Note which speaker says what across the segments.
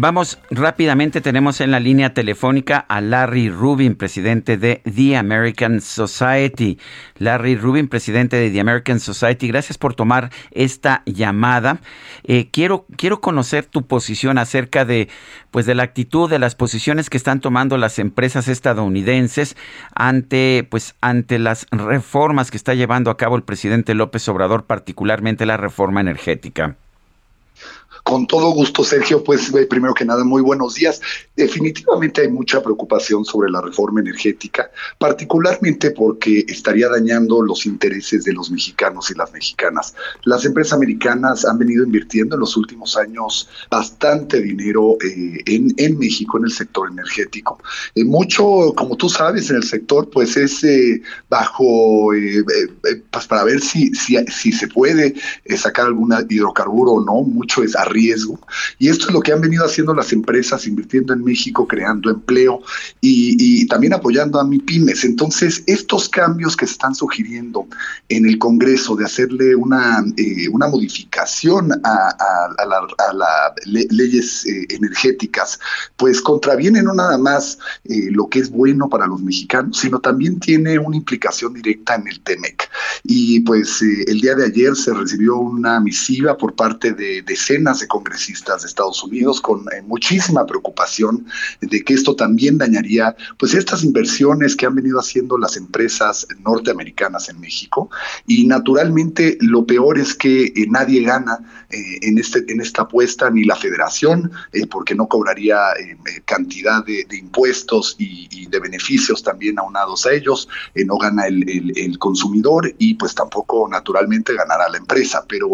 Speaker 1: Vamos rápidamente, tenemos en la línea telefónica a Larry Rubin, presidente de The American Society. Larry Rubin, presidente de The American Society, gracias por tomar esta llamada. Eh, quiero, quiero conocer tu posición acerca de, pues, de la actitud, de las posiciones que están tomando las empresas estadounidenses ante, pues, ante las reformas que está llevando a cabo el presidente López Obrador, particularmente la reforma energética.
Speaker 2: Con todo gusto, Sergio. Pues eh, primero que nada, muy buenos días. Definitivamente hay mucha preocupación sobre la reforma energética, particularmente porque estaría dañando los intereses de los mexicanos y las mexicanas. Las empresas americanas han venido invirtiendo en los últimos años bastante dinero eh, en, México en el sector energético. Eh, mucho, como tú sabes, en el sector, pues es bajo, pues para ver si, si, si se puede sacar algún hidrocarburo o no, mucho es arriba riesgo. Y esto es lo que han venido haciendo las empresas, invirtiendo en México, creando empleo y, también apoyando a mi pymes. Entonces, estos cambios que se están sugiriendo en el Congreso de hacerle una, eh, una modificación a, las leyes eh, energéticas, pues contraviene no nada más eh, lo que es bueno para los mexicanos, sino también tiene una implicación directa en el TEMEC. Y pues el día de ayer se recibió una misiva por parte de decenas de congresistas de Estados Unidos con eh, muchísima preocupación de que esto también dañaría pues estas inversiones que han venido haciendo las empresas norteamericanas en México. Y naturalmente lo peor es que eh, nadie gana eh, en este en esta apuesta ni la Federación porque no cobraría cantidad de, impuestos y, de beneficios también aunados a ellos no gana el, el, consumidor y pues tampoco naturalmente ganará la empresa. Pero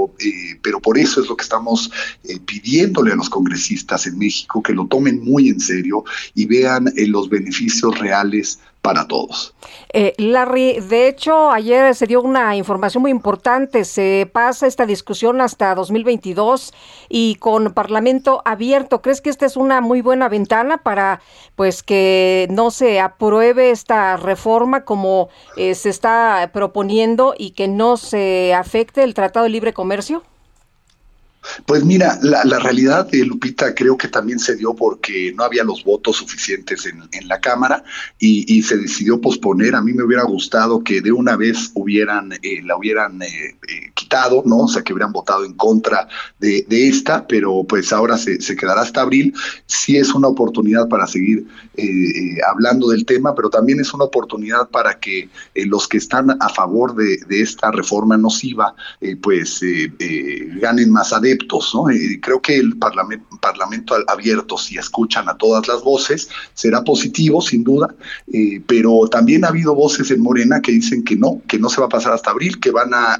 Speaker 2: pero por eso es lo que estamos eh, pidiéndole a los congresistas en México que lo tomen muy en serio y vean eh, los beneficios reales para todos.
Speaker 3: Eh, Larry, de hecho, ayer se dio una información muy importante. Se pasa esta discusión hasta 2022 y con Parlamento abierto. ¿Crees que esta es una muy buena ventana para, pues, que no se apruebe esta reforma como se está proponiendo y que no se afecte el Tratado de Libre Comercio?
Speaker 2: Pues mira, la, realidad de Lupita creo que también se dio porque no había los votos suficientes en, la Cámara y, se decidió posponer. A mí me hubiera gustado que de una vez hubieran eh, la hubieran eh, eh, quitado, ¿no? O sea, que hubieran votado en contra de, esta, pero pues ahora se, quedará hasta abril. Sí es una oportunidad para seguir hablando del tema, pero también es una oportunidad para que los que están a favor de, de esta reforma nociva, pues ganen más adeptos creo que el parlamento, parlamento abierto, si escuchan a todas las voces, será positivo, sin duda, eh, pero también ha habido voces en Morena que dicen que no, que no se va a pasar hasta abril, que van a,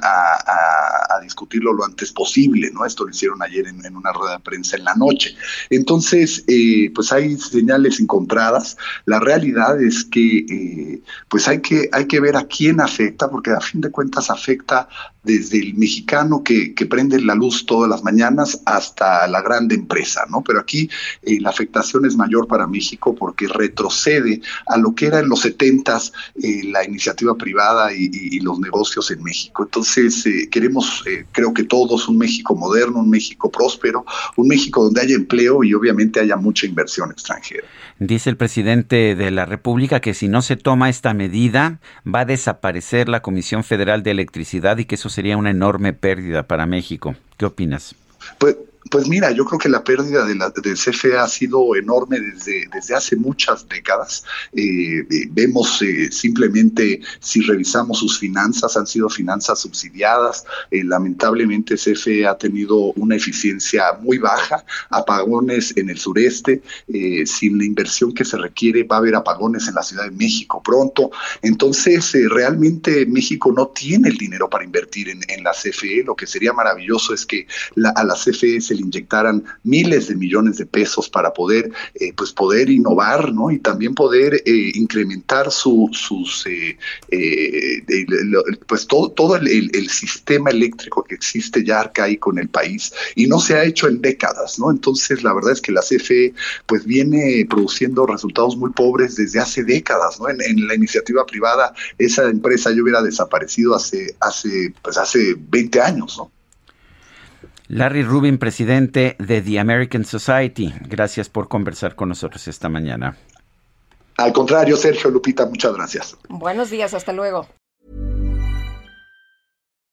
Speaker 2: discutirlo lo antes posible, ¿no? Esto lo hicieron ayer en, una rueda de prensa en la noche. Entonces, eh, pues hay señales encontradas. La realidad es que, eh, pues hay que, hay que ver a quién afecta, porque a fin de cuentas afecta desde el mexicano que, prende la luz todas las mañanas hasta la grande empresa, ¿no? Pero aquí eh, la afectación es mayor para México porque retrocede a lo que era en los setentas eh, la iniciativa privada y, los negocios en México. Entonces eh, queremos, creo que todos, un México moderno, un México próspero, un México donde haya empleo y obviamente haya mucha inversión extranjera.
Speaker 1: Dice el presidente de la República que si no se toma esta medida va a desaparecer la Comisión Federal de Electricidad y que eso sería una enorme pérdida para México. ¿Qué opinas?
Speaker 2: Pues, pues mira, yo creo que la pérdida de la, del CFE ha sido enorme desde, desde hace muchas décadas. Eh, eh, vemos eh, simplemente, si revisamos sus finanzas, han sido finanzas subsidiadas. lamentablemente CFE ha tenido una eficiencia muy baja, apagones en el sureste, sin la inversión que se requiere va a haber apagones en la Ciudad de México pronto. Entonces, realmente México no tiene el dinero para invertir en, la CFE. Lo que sería maravilloso es que a la CFE se inyectaran miles de millones de pesos para poder, eh, pues poder innovar, ¿no? Y también poder eh, incrementar su, sus, pues todo, todo el, sistema eléctrico que existe ya arcaico en el país y no se ha hecho en décadas, ¿no? Entonces, la verdad es que la CFE, pues viene produciendo resultados muy pobres desde hace décadas, ¿no? En, la iniciativa privada, esa empresa ya hubiera desaparecido hace, hace, pues hace 20 años, ¿no?
Speaker 1: Larry Rubin, presidente de The American Society, gracias por conversar con nosotros esta mañana.
Speaker 2: Al contrario, Sergio Lupita, muchas gracias.
Speaker 3: Buenos días, hasta luego.